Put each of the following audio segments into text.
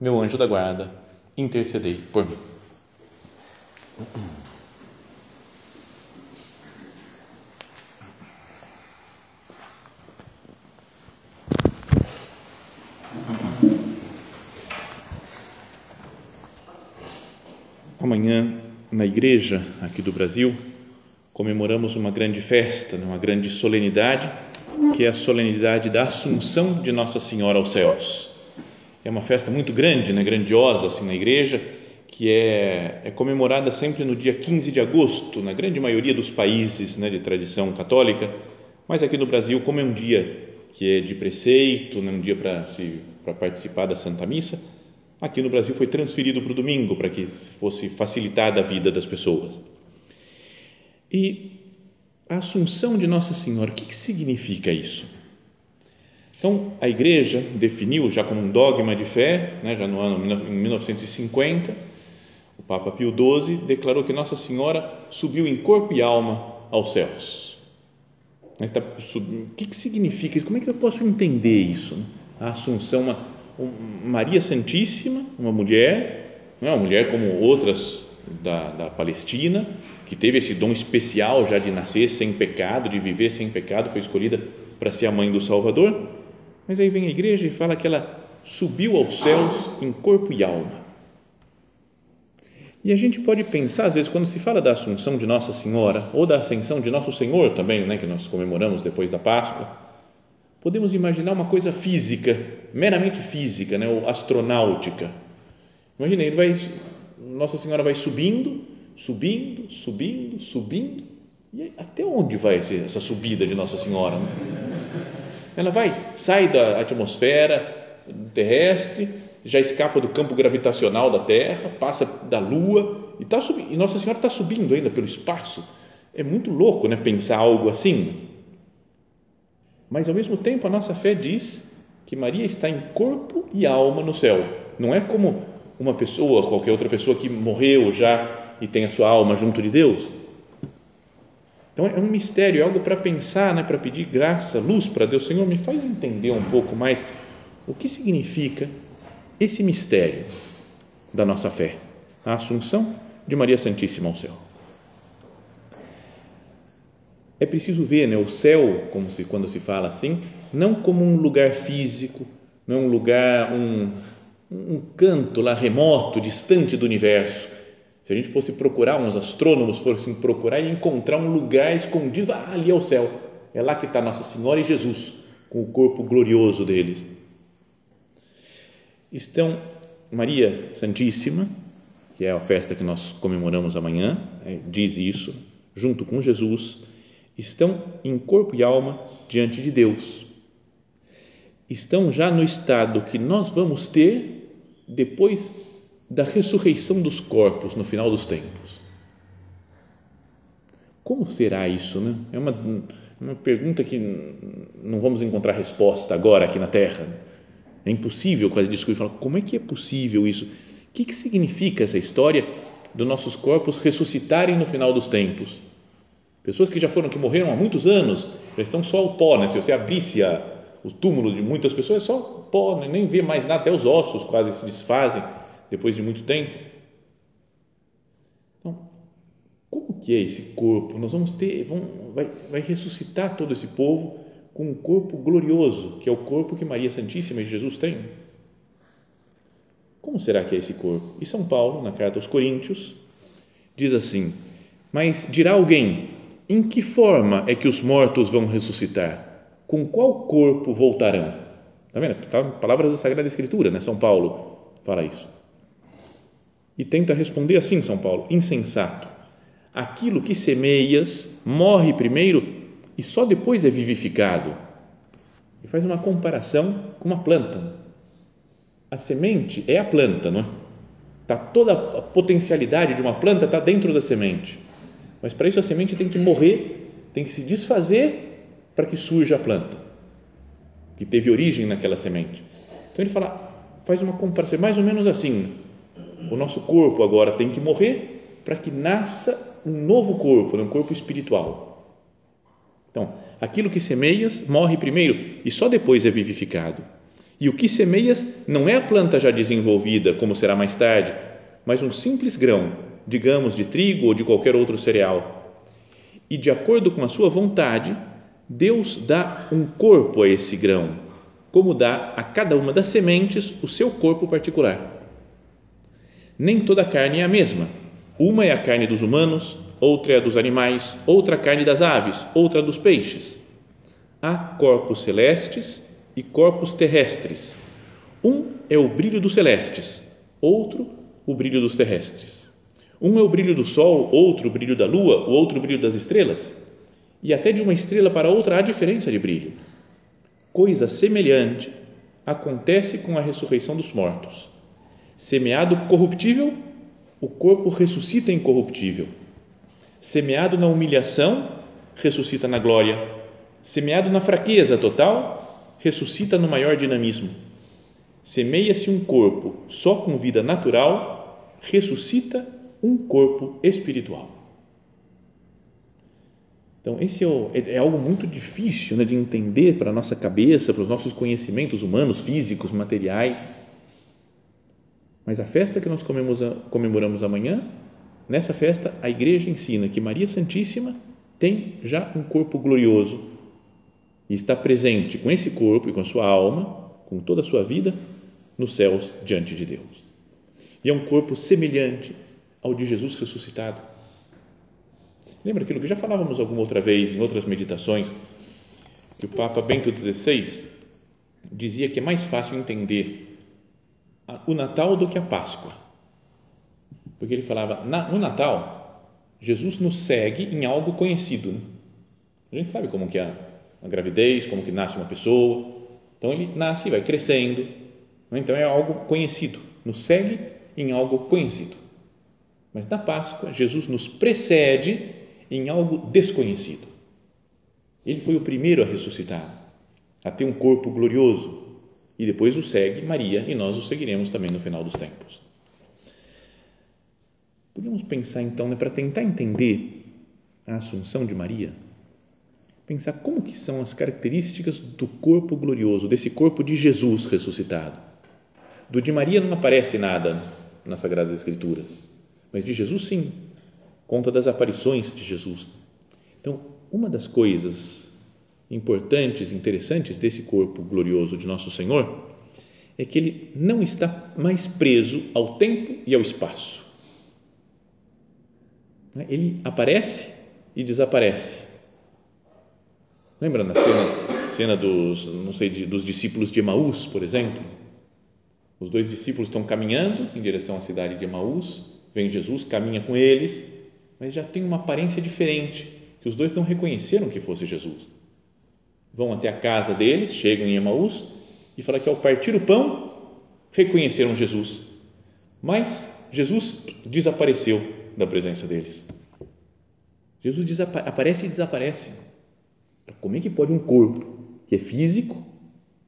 meu anjo da guarda, intercedei por mim. Amanhã, na igreja aqui do Brasil, comemoramos uma grande festa, né, uma grande solenidade, que é a solenidade da Assunção de Nossa Senhora aos céus é uma festa muito grande, né, grandiosa assim na igreja, que é, é comemorada sempre no dia 15 de agosto, na grande maioria dos países né, de tradição católica, mas aqui no Brasil, como é um dia que é de preceito, né, um dia para participar da Santa Missa, aqui no Brasil foi transferido para o domingo para que fosse facilitada a vida das pessoas. E a Assunção de Nossa Senhora, o que, que significa isso? Então, a igreja definiu já como um dogma de fé, né, já no ano em 1950, o Papa Pio XII declarou que Nossa Senhora subiu em corpo e alma aos céus. Tá o que, que significa? Como é que eu posso entender isso? Né? A Assunção, uma, uma Maria Santíssima, uma mulher, não é uma mulher como outras da, da Palestina, que teve esse dom especial já de nascer sem pecado, de viver sem pecado, foi escolhida para ser a mãe do Salvador mas aí vem a igreja e fala que ela subiu aos céus em corpo e alma. E a gente pode pensar, às vezes, quando se fala da Assunção de Nossa Senhora ou da Ascensão de Nosso Senhor também, né, que nós comemoramos depois da Páscoa, podemos imaginar uma coisa física, meramente física, né, ou astronáutica. Imagina, ele vai, Nossa Senhora vai subindo, subindo, subindo, subindo, e até onde vai essa subida de Nossa Senhora? Né? Ela vai, sai da atmosfera terrestre, já escapa do campo gravitacional da Terra, passa da Lua e, tá subindo, e Nossa Senhora está subindo ainda pelo espaço. É muito louco né, pensar algo assim. Mas ao mesmo tempo a nossa fé diz que Maria está em corpo e alma no céu. Não é como uma pessoa, qualquer outra pessoa que morreu já e tem a sua alma junto de Deus. Então é um mistério, é algo para pensar, né, para pedir graça, luz para Deus. Senhor, me faz entender um pouco mais o que significa esse mistério da nossa fé, a Assunção de Maria Santíssima ao céu. É preciso ver né, o céu, como se, quando se fala assim, não como um lugar físico, não um lugar, um, um canto lá remoto, distante do universo, se a gente fosse procurar, uns astrônomos fossem procurar e encontrar um lugar escondido, ah, ali é o céu, é lá que está Nossa Senhora e Jesus, com o corpo glorioso deles. Estão Maria Santíssima, que é a festa que nós comemoramos amanhã, é, diz isso, junto com Jesus, estão em corpo e alma diante de Deus. Estão já no estado que nós vamos ter depois da ressurreição dos corpos no final dos tempos. Como será isso? Né? É uma, uma pergunta que não vamos encontrar resposta agora aqui na Terra. É impossível quase discutir como é que é possível isso? O que, que significa essa história dos nossos corpos ressuscitarem no final dos tempos? Pessoas que já foram, que morreram há muitos anos, já estão só o pó, né? Se você abrisse a, o túmulo de muitas pessoas, é só pó, né? nem vê mais nada, até os ossos quase se desfazem depois de muito tempo. Então, como que é esse corpo? Nós vamos ter, vamos, vai, vai ressuscitar todo esse povo com um corpo glorioso, que é o corpo que Maria Santíssima e Jesus têm. Como será que é esse corpo? E São Paulo, na carta aos Coríntios, diz assim: Mas dirá alguém, em que forma é que os mortos vão ressuscitar? Com qual corpo voltarão? Está vendo? Tá, palavras da Sagrada Escritura, né? São Paulo fala isso. E tenta responder assim, São Paulo: insensato. Aquilo que semeias morre primeiro e só depois é vivificado. E faz uma comparação com uma planta. A semente é a planta, não é? Tá toda a potencialidade de uma planta está dentro da semente. Mas para isso a semente tem que morrer, tem que se desfazer para que surja a planta que teve origem naquela semente. Então ele fala, faz uma comparação, mais ou menos assim. O nosso corpo agora tem que morrer para que nasça um novo corpo, um corpo espiritual. Então, aquilo que semeias morre primeiro e só depois é vivificado. E o que semeias não é a planta já desenvolvida, como será mais tarde, mas um simples grão, digamos de trigo ou de qualquer outro cereal. E de acordo com a sua vontade, Deus dá um corpo a esse grão, como dá a cada uma das sementes o seu corpo particular. Nem toda carne é a mesma. Uma é a carne dos humanos, outra é a dos animais, outra a carne das aves, outra dos peixes. Há corpos celestes e corpos terrestres. Um é o brilho dos celestes, outro o brilho dos terrestres. Um é o brilho do sol, outro o brilho da lua, o outro o brilho das estrelas. E até de uma estrela para outra há diferença de brilho. Coisa semelhante acontece com a ressurreição dos mortos. Semeado corruptível, o corpo ressuscita incorruptível. Semeado na humilhação, ressuscita na glória. Semeado na fraqueza total, ressuscita no maior dinamismo. Semeia-se um corpo só com vida natural, ressuscita um corpo espiritual. Então, esse é, é algo muito difícil né, de entender para a nossa cabeça, para os nossos conhecimentos humanos, físicos, materiais. Mas a festa que nós comemoramos amanhã, nessa festa, a igreja ensina que Maria Santíssima tem já um corpo glorioso e está presente com esse corpo e com a sua alma, com toda a sua vida, nos céus diante de Deus. E é um corpo semelhante ao de Jesus ressuscitado. Lembra aquilo que já falávamos alguma outra vez em outras meditações, que o Papa Bento XVI dizia que é mais fácil entender o Natal do que a Páscoa. Porque ele falava, no Natal, Jesus nos segue em algo conhecido. A gente sabe como que é a gravidez, como que nasce uma pessoa. Então ele nasce e vai crescendo. Né? Então é algo conhecido, nos segue em algo conhecido. Mas na Páscoa, Jesus nos precede em algo desconhecido. Ele foi o primeiro a ressuscitar, a ter um corpo glorioso e depois o segue Maria e nós o seguiremos também no final dos tempos. Podemos pensar então, né, para tentar entender a assunção de Maria, pensar como que são as características do corpo glorioso, desse corpo de Jesus ressuscitado. Do de Maria não aparece nada nas Sagradas Escrituras, mas de Jesus sim, conta das aparições de Jesus. Então, uma das coisas importantes, interessantes desse corpo glorioso de nosso Senhor é que ele não está mais preso ao tempo e ao espaço. Ele aparece e desaparece Lembra na cena, cena dos, não sei, dos discípulos de Emaús, por exemplo? Os dois discípulos estão caminhando em direção à cidade de Emaús, vem Jesus, caminha com eles, mas já tem uma aparência diferente, que os dois não reconheceram que fosse Jesus. Vão até a casa deles, chegam em Emaús e fala que ao partir o pão reconheceram Jesus, mas Jesus desapareceu da presença deles. Jesus aparece e desaparece como é que pode um corpo que é físico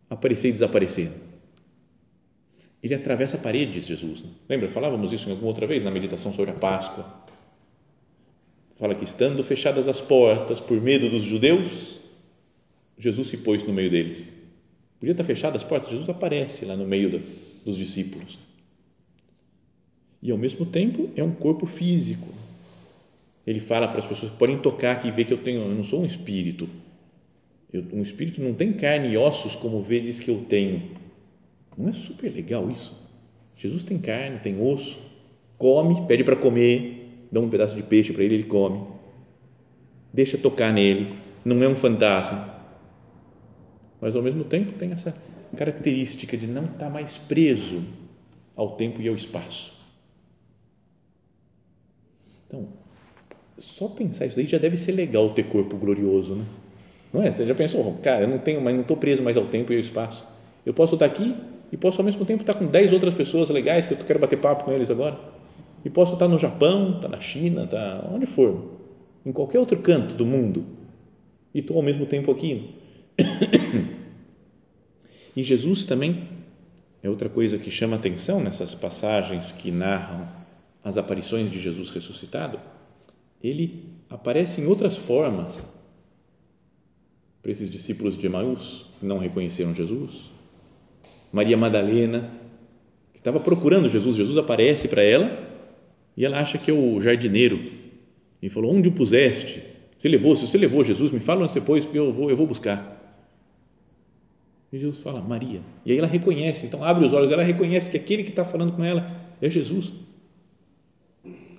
aparecer e desaparecer? Ele atravessa paredes, Jesus. Lembra? Falávamos isso em alguma outra vez na meditação sobre a Páscoa. Fala que estando fechadas as portas por medo dos judeus, Jesus se pôs no meio deles. Podia estar fechadas as portas, Jesus aparece lá no meio do, dos discípulos. E ao mesmo tempo é um corpo físico. Ele fala para as pessoas podem tocar aqui e ver que eu tenho, eu não sou um espírito, eu, um espírito não tem carne e ossos como vedes que eu tenho. Não é super legal isso? Jesus tem carne, tem osso, come, pede para comer, dá um pedaço de peixe para ele, ele come. Deixa tocar nele, não é um fantasma. Mas ao mesmo tempo tem essa característica de não estar mais preso ao tempo e ao espaço. Então, só pensar isso aí já deve ser legal ter corpo glorioso, né? Não é? Você já pensou, cara, eu não tenho, mas não estou preso mais ao tempo e ao espaço. Eu posso estar aqui e posso ao mesmo tempo estar com 10 outras pessoas legais que eu quero bater papo com eles agora. E posso estar no Japão, estar na China, estar onde for, em qualquer outro canto do mundo. E estou ao mesmo tempo aqui. E Jesus também é outra coisa que chama atenção nessas passagens que narram as aparições de Jesus ressuscitado. Ele aparece em outras formas para esses discípulos de Emaús que não reconheceram Jesus. Maria Madalena, que estava procurando Jesus, Jesus aparece para ela e ela acha que é o jardineiro e falou: Onde o puseste? Você levou? Se você levou Jesus, me fala onde você pôs, porque eu vou, eu vou buscar. E Jesus fala: Maria. E aí ela reconhece, então abre os olhos, ela reconhece que aquele que está falando com ela é Jesus.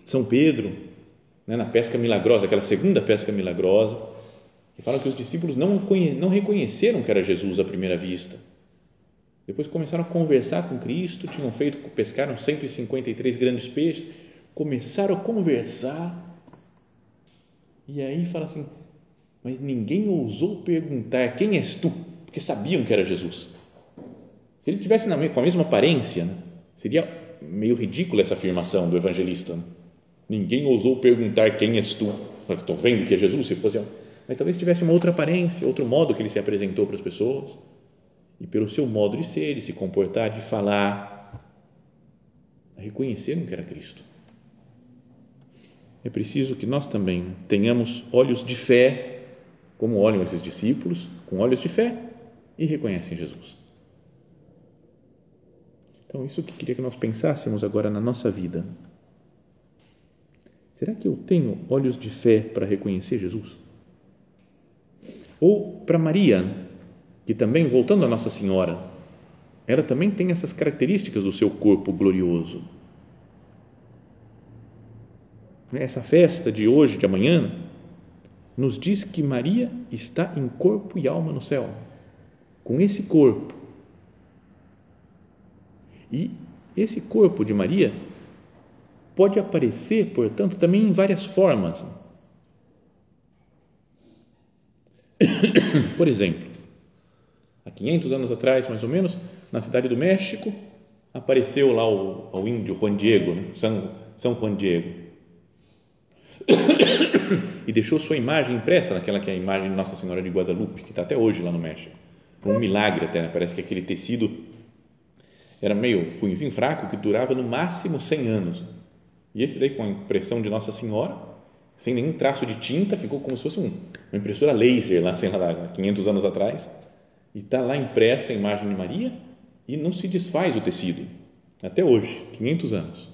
São Pedro, né, na pesca milagrosa, aquela segunda pesca milagrosa, que fala que os discípulos não, não reconheceram que era Jesus à primeira vista. Depois começaram a conversar com Cristo, tinham feito, pescaram 153 grandes peixes, começaram a conversar, e aí fala assim, mas ninguém ousou perguntar, quem és tu? Porque sabiam que era Jesus. Se ele tivesse na, com a mesma aparência, né, seria meio ridícula essa afirmação do evangelista. Né? Ninguém ousou perguntar quem és tu. Estou vendo que é Jesus, se fosse. Mas talvez tivesse uma outra aparência, outro modo que ele se apresentou para as pessoas. E pelo seu modo de ser, de se comportar, de falar, reconheceram que era Cristo. É preciso que nós também tenhamos olhos de fé, como olham esses discípulos, com olhos de fé e reconhecem Jesus. Então, isso que queria que nós pensássemos agora na nossa vida. Será que eu tenho olhos de fé para reconhecer Jesus? Ou para Maria, que também, voltando a Nossa Senhora, ela também tem essas características do seu corpo glorioso. Essa festa de hoje, de amanhã, nos diz que Maria está em corpo e alma no céu, com esse corpo e esse corpo de Maria pode aparecer, portanto, também em várias formas. Por exemplo, há 500 anos atrás, mais ou menos, na cidade do México, apareceu lá o, o índio Juan Diego, né? São, São Juan Diego. E deixou sua imagem impressa naquela que é a imagem de Nossa Senhora de Guadalupe, que está até hoje lá no México. Um milagre até, né? parece que aquele tecido era meio ruimzinho, fraco, que durava no máximo 100 anos. E esse daí, com a impressão de Nossa Senhora, sem nenhum traço de tinta, ficou como se fosse um, uma impressora laser lá, sei lá, 500 anos atrás, e está lá impressa a imagem de Maria e não se desfaz o tecido, até hoje, 500 anos.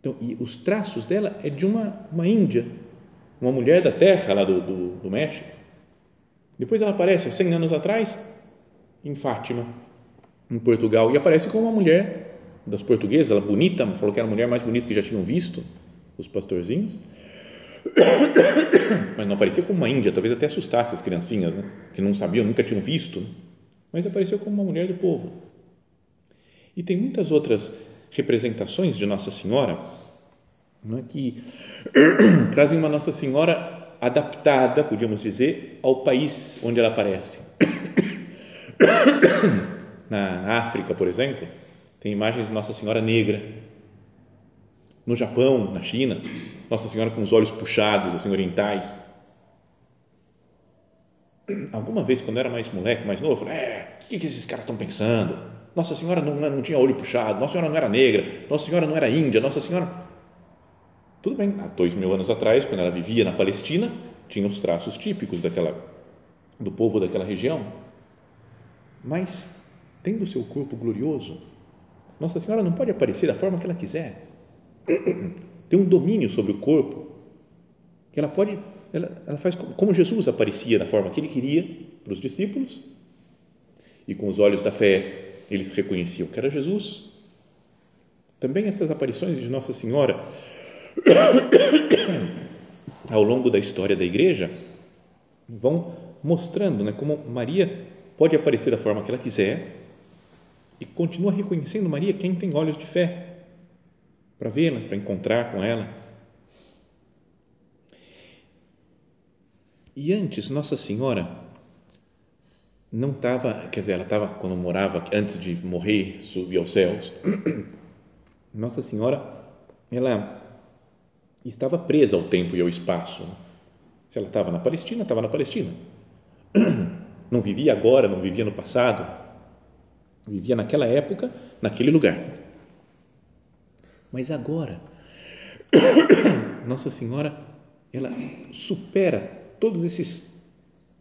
Então, e os traços dela é de uma, uma índia, uma mulher da terra lá do, do, do México. Depois ela aparece, 100 anos atrás, em Fátima, em Portugal e aparece como uma mulher das portuguesas, ela bonita, falou que era a mulher mais bonita que já tinham visto os pastorzinhos, mas não aparecia como uma índia, talvez até assustasse as criancinhas, né? que não sabiam, nunca tinham visto, né? mas apareceu como uma mulher do povo. E tem muitas outras representações de Nossa Senhora não é, que trazem uma Nossa Senhora adaptada, podíamos dizer, ao país onde ela aparece na África, por exemplo, tem imagens de Nossa Senhora negra. No Japão, na China, Nossa Senhora com os olhos puxados, assim, orientais. Alguma vez, quando eu era mais moleque, mais novo, eu falei: é, o que, que esses caras estão pensando? Nossa Senhora não, não tinha olho puxado, Nossa Senhora não era negra, Nossa Senhora não era índia, Nossa Senhora. Tudo bem, há dois mil anos atrás, quando ela vivia na Palestina, tinha os traços típicos daquela, do povo daquela região. Mas tendo seu corpo glorioso, Nossa Senhora não pode aparecer da forma que ela quiser. Tem um domínio sobre o corpo que ela pode, ela, ela faz como Jesus aparecia da forma que ele queria para os discípulos e com os olhos da fé eles reconheciam que era Jesus. Também essas aparições de Nossa Senhora ao longo da história da igreja vão mostrando né, como Maria pode aparecer da forma que ela quiser e continua reconhecendo Maria quem tem olhos de fé para vê-la, para encontrar com ela. E antes, Nossa Senhora não estava, quer dizer, ela estava, quando morava, antes de morrer, subir aos céus, Nossa Senhora, ela estava presa ao tempo e ao espaço. Se ela estava na Palestina, estava na Palestina. Não vivia agora, não vivia no passado, vivia naquela época, naquele lugar. Mas agora, Nossa Senhora, ela supera todos esses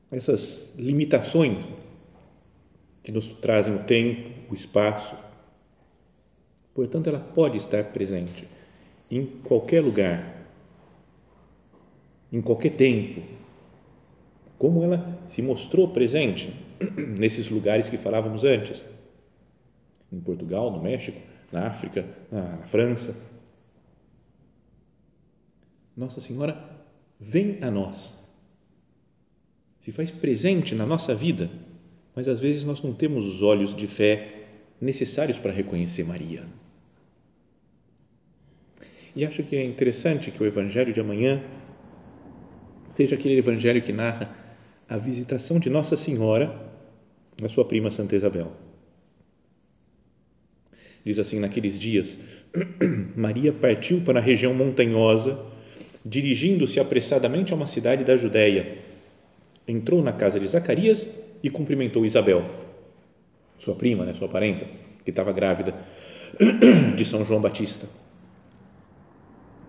essas limitações que nos trazem o tempo, o espaço. Portanto, ela pode estar presente em qualquer lugar, em qualquer tempo, como ela se mostrou presente nesses lugares que falávamos antes, em Portugal, no México, na África, na França. Nossa Senhora vem a nós se faz presente na nossa vida, mas às vezes nós não temos os olhos de fé necessários para reconhecer Maria. E acho que é interessante que o evangelho de amanhã seja aquele evangelho que narra a visitação de Nossa Senhora a sua prima Santa Isabel. Diz assim: naqueles dias, Maria partiu para a região montanhosa, dirigindo-se apressadamente a uma cidade da Judéia entrou na casa de Zacarias e cumprimentou Isabel, sua prima, né, sua parenta, que estava grávida de São João Batista.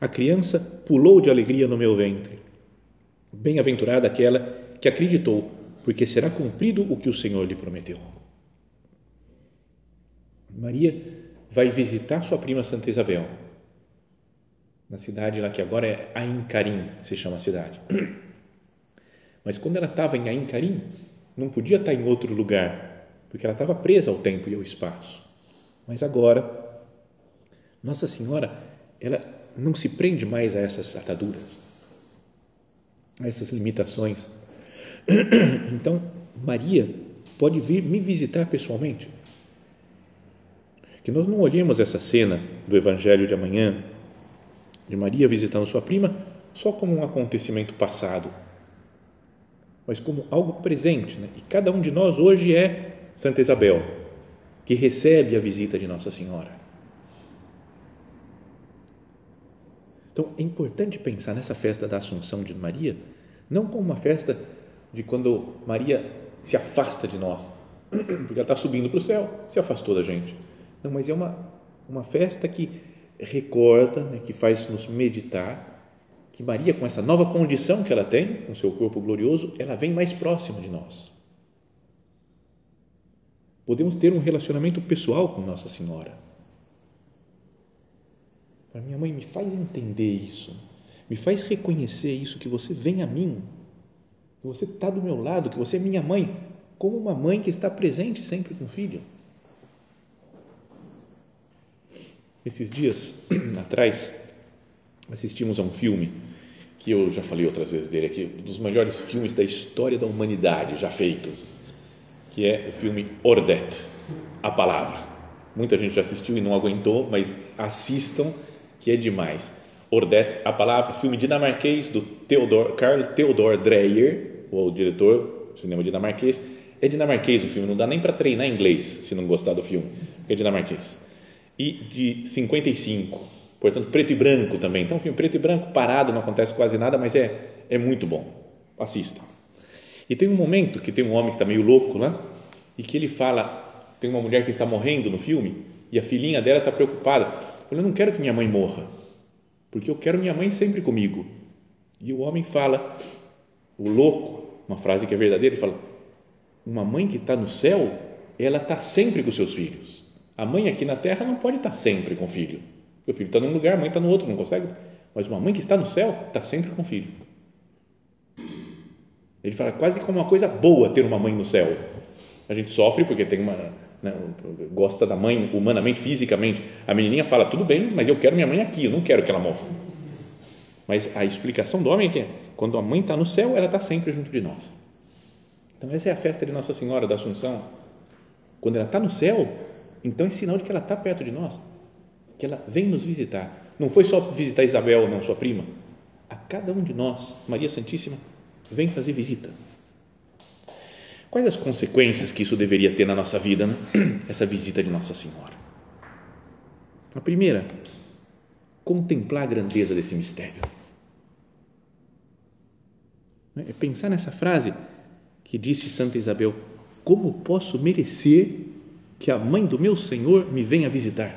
a criança pulou de alegria no meu ventre. Bem-aventurada aquela que acreditou, porque será cumprido o que o Senhor lhe prometeu. Maria vai visitar sua prima Santa Isabel, na cidade lá que agora é Aincarim, se chama a cidade. Mas quando ela estava em Ain Karim, não podia estar em outro lugar, porque ela estava presa ao tempo e ao espaço. Mas agora, Nossa Senhora, ela não se prende mais a essas ataduras, a essas limitações. Então, Maria pode vir me visitar pessoalmente. Que nós não olhemos essa cena do Evangelho de amanhã, de Maria visitando sua prima, só como um acontecimento passado mas como algo presente. Né? E cada um de nós hoje é Santa Isabel, que recebe a visita de Nossa Senhora. Então é importante pensar nessa festa da Assunção de Maria, não como uma festa de quando Maria se afasta de nós, porque ela está subindo para o céu, se afastou da gente. Não, mas é uma, uma festa que recorda, né, que faz nos meditar que Maria, com essa nova condição que ela tem, com seu corpo glorioso, ela vem mais próxima de nós. Podemos ter um relacionamento pessoal com Nossa Senhora. Para minha mãe, me faz entender isso, me faz reconhecer isso, que você vem a mim, que você está do meu lado, que você é minha mãe, como uma mãe que está presente sempre com o filho. Esses dias atrás, assistimos a um filme que eu já falei outras vezes dele aqui, um dos melhores filmes da história da humanidade já feitos, que é o filme Ordet, a palavra. Muita gente já assistiu e não aguentou, mas assistam que é demais. Ordet, a palavra, filme dinamarquês do Theodor, Carl Theodor Dreyer, o diretor do cinema dinamarquês. É dinamarquês o filme, não dá nem para treinar inglês se não gostar do filme, é dinamarquês. E de 55, portanto, preto e branco também. Então, um filme preto e branco, parado, não acontece quase nada, mas é, é muito bom. Assista. E tem um momento que tem um homem que está meio louco lá e que ele fala: tem uma mulher que está morrendo no filme e a filhinha dela está preocupada. Fala, eu não quero que minha mãe morra, porque eu quero minha mãe sempre comigo. E o homem fala, o louco, uma frase que é verdadeira, ele fala: uma mãe que está no céu, ela está sempre com seus filhos. A mãe aqui na terra não pode estar sempre com o filho o filho está num lugar, a mãe está no outro, não consegue. Mas uma mãe que está no céu está sempre com o filho. Ele fala quase como uma coisa boa ter uma mãe no céu. A gente sofre porque tem uma né, gosta da mãe humanamente, fisicamente. A menininha fala tudo bem, mas eu quero minha mãe aqui, eu não quero que ela morra. Mas a explicação do homem é que quando a mãe está no céu, ela está sempre junto de nós. Então essa é a festa de Nossa Senhora da Assunção. Quando ela está no céu, então é sinal de que ela está perto de nós, que ela vem nos visitar. Não foi só visitar Isabel, não, sua prima. A cada um de nós, Maria Santíssima vem fazer visita. Quais as consequências que isso deveria ter na nossa vida, né? essa visita de Nossa Senhora? A primeira, contemplar a grandeza desse mistério. É pensar nessa frase que disse Santa Isabel: Como posso merecer que a mãe do meu Senhor me venha visitar?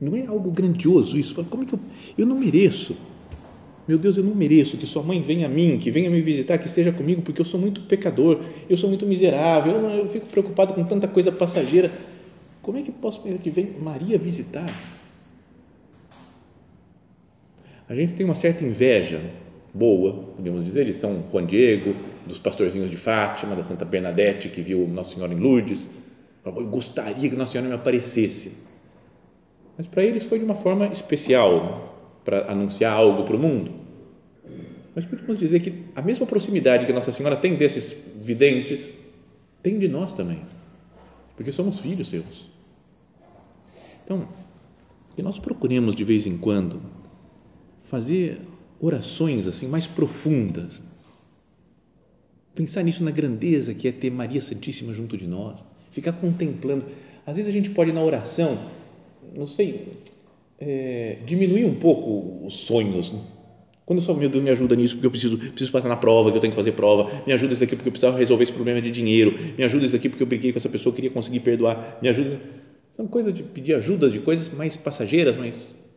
Não é algo grandioso isso? Como é que eu, eu não mereço? Meu Deus, eu não mereço que sua mãe venha a mim, que venha me visitar, que esteja comigo, porque eu sou muito pecador, eu sou muito miserável, eu, eu fico preocupado com tanta coisa passageira. Como é que posso pensar que vem Maria visitar? A gente tem uma certa inveja boa, podemos dizer, de São Juan Diego, dos pastorzinhos de Fátima, da Santa Bernadette, que viu Nossa Senhora em Lourdes. Eu gostaria que Nossa Senhora me aparecesse. Mas para eles foi de uma forma especial, né? Para anunciar algo para o mundo. Mas podemos dizer que a mesma proximidade que Nossa Senhora tem desses videntes, tem de nós também, porque somos filhos seus. Então, que nós procuremos de vez em quando fazer orações assim mais profundas. Pensar nisso na grandeza que é ter Maria Santíssima junto de nós, ficar contemplando. Às vezes a gente pode na oração, não sei, é, diminuir um pouco os sonhos. Né? Quando eu só, meu Deus, me ajuda nisso porque eu preciso, preciso passar na prova, que eu tenho que fazer prova, me ajuda isso daqui porque eu precisava resolver esse problema de dinheiro, me ajuda isso daqui porque eu briguei com essa pessoa, queria conseguir perdoar, me ajuda. São coisas de pedir ajuda, de coisas mais passageiras, mas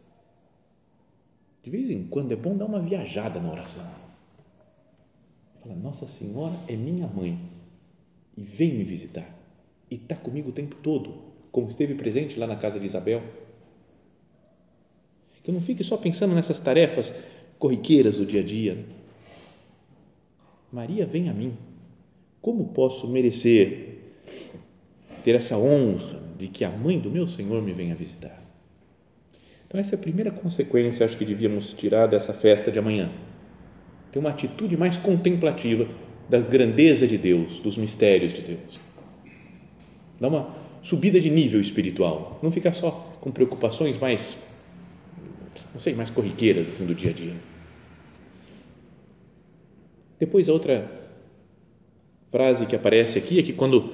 de vez em quando é bom dar uma viajada na oração. Fala, Nossa Senhora é minha mãe e vem me visitar e está comigo o tempo todo, como esteve presente lá na casa de Isabel que eu não fique só pensando nessas tarefas corriqueiras do dia a dia. Maria, vem a mim. Como posso merecer ter essa honra de que a mãe do meu Senhor me venha visitar? Então, essa é a primeira consequência, acho que devíamos tirar dessa festa de amanhã. Ter uma atitude mais contemplativa da grandeza de Deus, dos mistérios de Deus. Dar uma subida de nível espiritual. Não ficar só com preocupações mais não sei, mais corriqueiras assim do dia a dia. Depois a outra frase que aparece aqui é que quando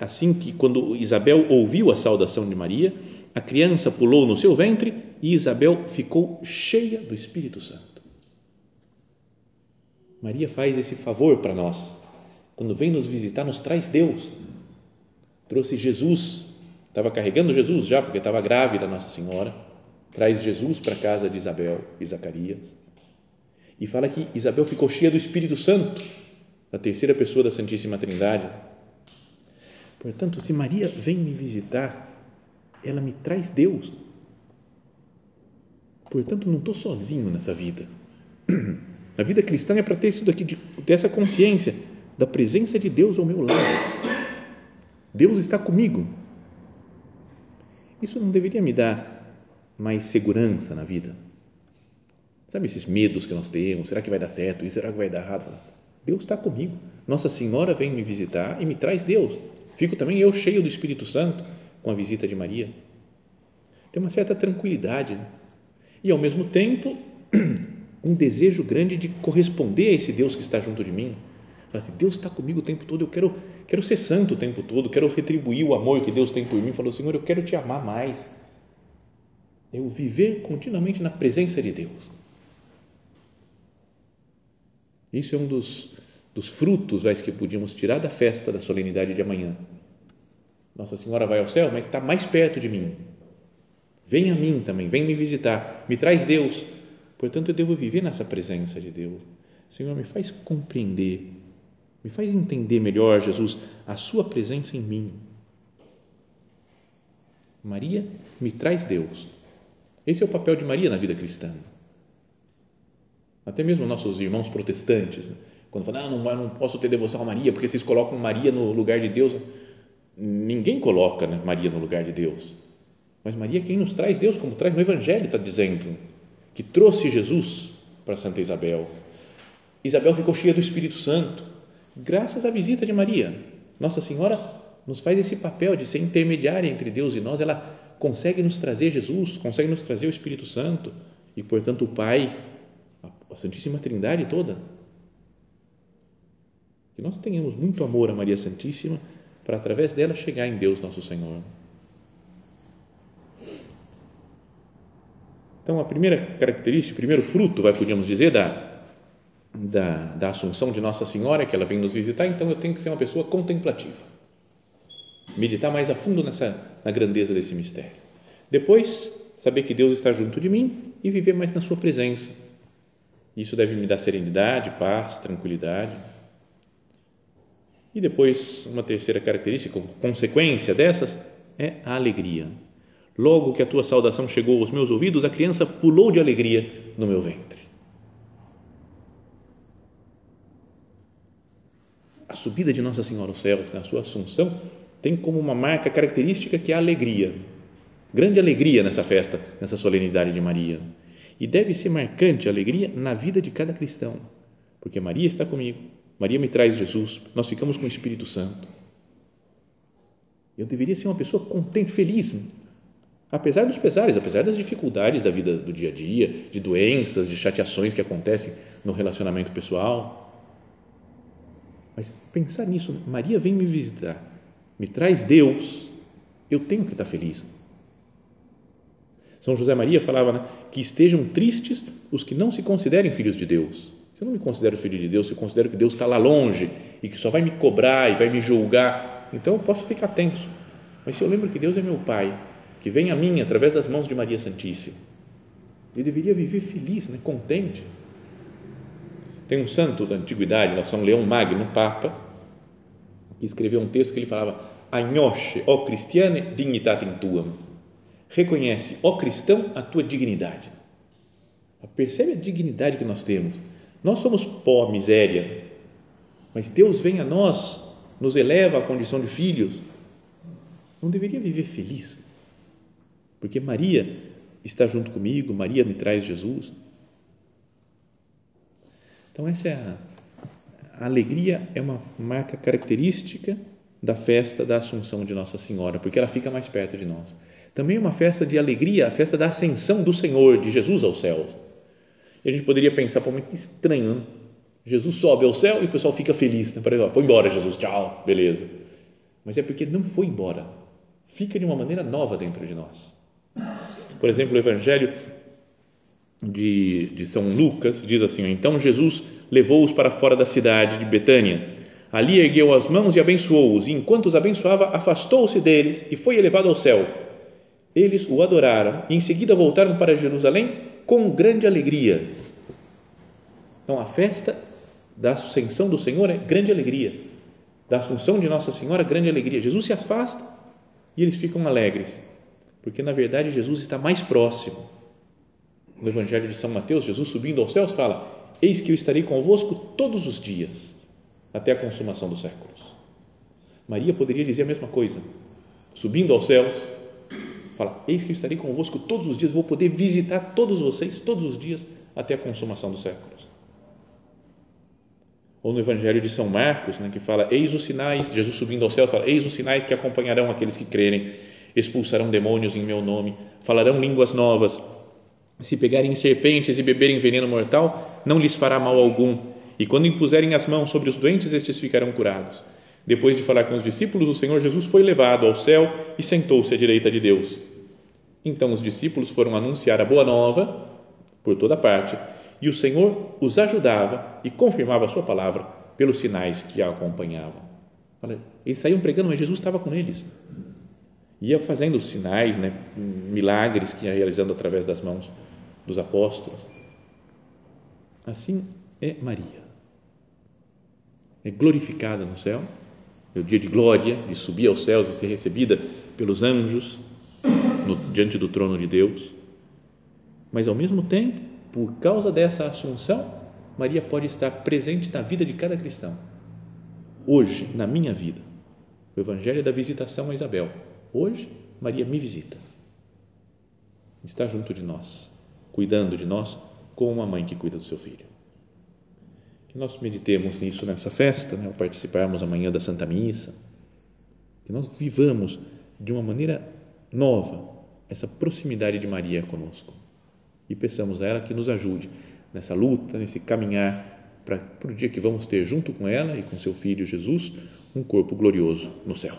assim que quando Isabel ouviu a saudação de Maria, a criança pulou no seu ventre e Isabel ficou cheia do Espírito Santo. Maria faz esse favor para nós. Quando vem nos visitar, nos traz Deus. Trouxe Jesus, estava carregando Jesus já, porque estava grávida Nossa Senhora traz Jesus para a casa de Isabel e Zacarias e fala que Isabel ficou cheia do Espírito Santo, a terceira pessoa da Santíssima Trindade. Portanto, se Maria vem me visitar, ela me traz Deus. Portanto, não estou sozinho nessa vida. A vida cristã é para ter isso daqui, de, ter essa consciência da presença de Deus ao meu lado. Deus está comigo. Isso não deveria me dar mais segurança na vida? Sabe esses medos que nós temos? Será que vai dar certo? Isso será que vai dar errado? Deus está comigo. Nossa Senhora vem me visitar e me traz Deus. Fico também eu cheio do Espírito Santo com a visita de Maria. Tem uma certa tranquilidade né? e ao mesmo tempo um desejo grande de corresponder a esse Deus que está junto de mim. Assim, Deus está comigo o tempo todo, eu quero, quero ser santo o tempo todo, quero retribuir o amor que Deus tem por mim. Falou, Senhor, eu quero te amar mais é o viver continuamente na presença de Deus. Isso é um dos, dos frutos vais, que podíamos tirar da festa da solenidade de amanhã. Nossa Senhora vai ao céu, mas está mais perto de mim. Vem a mim também, vem me visitar, me traz Deus. Portanto, eu devo viver nessa presença de Deus. Senhor, me faz compreender, me faz entender melhor, Jesus, a Sua presença em mim. Maria me traz Deus esse é o papel de Maria na vida cristã. Até mesmo nossos irmãos protestantes, né? quando falam, ah, não, não posso ter devoção a Maria porque vocês colocam Maria no lugar de Deus. Ninguém coloca né, Maria no lugar de Deus. Mas Maria é quem nos traz Deus, como traz no Evangelho, está dizendo, que trouxe Jesus para Santa Isabel. Isabel ficou cheia do Espírito Santo, graças à visita de Maria. Nossa Senhora nos faz esse papel de ser intermediária entre Deus e nós, ela consegue nos trazer Jesus, consegue nos trazer o Espírito Santo e, portanto, o Pai, a Santíssima Trindade toda. Que nós tenhamos muito amor a Maria Santíssima para, através dela, chegar em Deus nosso Senhor. Então, a primeira característica, o primeiro fruto, vai, podíamos dizer, da, da, da Assunção de Nossa Senhora, que ela vem nos visitar, então eu tenho que ser uma pessoa contemplativa. Meditar mais a fundo nessa, na grandeza desse mistério. Depois, saber que Deus está junto de mim e viver mais na Sua presença. Isso deve me dar serenidade, paz, tranquilidade. E depois, uma terceira característica, consequência dessas, é a alegria. Logo que a tua saudação chegou aos meus ouvidos, a criança pulou de alegria no meu ventre. A subida de Nossa Senhora aos céus, na sua assunção, tem como uma marca característica que é a alegria. Grande alegria nessa festa, nessa solenidade de Maria. E deve ser marcante a alegria na vida de cada cristão, porque Maria está comigo, Maria me traz Jesus, nós ficamos com o Espírito Santo. Eu deveria ser uma pessoa contente, feliz, apesar dos pesares, apesar das dificuldades da vida do dia a dia, de doenças, de chateações que acontecem no relacionamento pessoal. Mas pensar nisso, Maria vem me visitar, me traz Deus, eu tenho que estar feliz. São José Maria falava né, que estejam tristes os que não se considerem filhos de Deus. Se eu não me considero filho de Deus, se eu considero que Deus está lá longe e que só vai me cobrar e vai me julgar, então eu posso ficar tenso. Mas se eu lembro que Deus é meu Pai, que vem a mim através das mãos de Maria Santíssima. Eu deveria viver feliz, né, contente. Tem um santo da antiguidade, São Leão Magno, Papa, que escreveu um texto que ele falava: Agnosce, ó cristiane, dignitatem tuam. Reconhece, ó cristão, a tua dignidade. Percebe a dignidade que nós temos. Nós somos pó, miséria, mas Deus vem a nós, nos eleva à condição de filhos. Não deveria viver feliz? Porque Maria está junto comigo, Maria me traz Jesus. Então, essa é a, a alegria, é uma marca característica da festa da Assunção de Nossa Senhora, porque ela fica mais perto de nós. Também é uma festa de alegria, a festa da ascensão do Senhor, de Jesus ao céu. E a gente poderia pensar, pô, muito estranho, né? Jesus sobe ao céu e o pessoal fica feliz, né? foi embora Jesus, tchau, beleza. Mas é porque não foi embora, fica de uma maneira nova dentro de nós. Por exemplo, o Evangelho de, de São Lucas diz assim: Então Jesus levou-os para fora da cidade de Betânia. Ali ergueu as mãos e abençoou-os, e enquanto os abençoava, afastou-se deles e foi elevado ao céu. Eles o adoraram e em seguida voltaram para Jerusalém com grande alegria. Então, a festa da ascensão do Senhor é grande alegria. Da assunção de Nossa Senhora, grande alegria. Jesus se afasta e eles ficam alegres porque na verdade Jesus está mais próximo. No Evangelho de São Mateus, Jesus subindo aos céus fala: Eis que eu estarei convosco todos os dias, até a consumação dos séculos. Maria poderia dizer a mesma coisa, subindo aos céus, fala: Eis que eu estarei convosco todos os dias, vou poder visitar todos vocês todos os dias até a consumação dos séculos. Ou no Evangelho de São Marcos, né, que fala: Eis os sinais, Jesus subindo aos céus, fala: Eis os sinais que acompanharão aqueles que crerem expulsarão demônios em meu nome, falarão línguas novas. Se pegarem serpentes e beberem veneno mortal, não lhes fará mal algum. E quando impuserem as mãos sobre os doentes, estes ficarão curados. Depois de falar com os discípulos, o Senhor Jesus foi levado ao céu e sentou-se à direita de Deus. Então os discípulos foram anunciar a boa nova por toda parte, e o Senhor os ajudava e confirmava a sua palavra pelos sinais que a acompanhavam. Eles saíam pregando, mas Jesus estava com eles ia fazendo sinais, né, milagres que ia realizando através das mãos dos apóstolos. Assim é Maria. É glorificada no céu, é o dia de glória, de subir aos céus e ser recebida pelos anjos no, diante do trono de Deus. Mas ao mesmo tempo, por causa dessa assunção, Maria pode estar presente na vida de cada cristão. Hoje, na minha vida, o Evangelho da visitação a Isabel. Hoje, Maria me visita. Está junto de nós, cuidando de nós, como uma mãe que cuida do seu filho. Que nós meditemos nisso nessa festa, né, ao participarmos amanhã da Santa Missa. Que nós vivamos de uma maneira nova essa proximidade de Maria conosco e peçamos a ela que nos ajude nessa luta, nesse caminhar para, para o dia que vamos ter junto com ela e com seu filho Jesus um corpo glorioso no céu.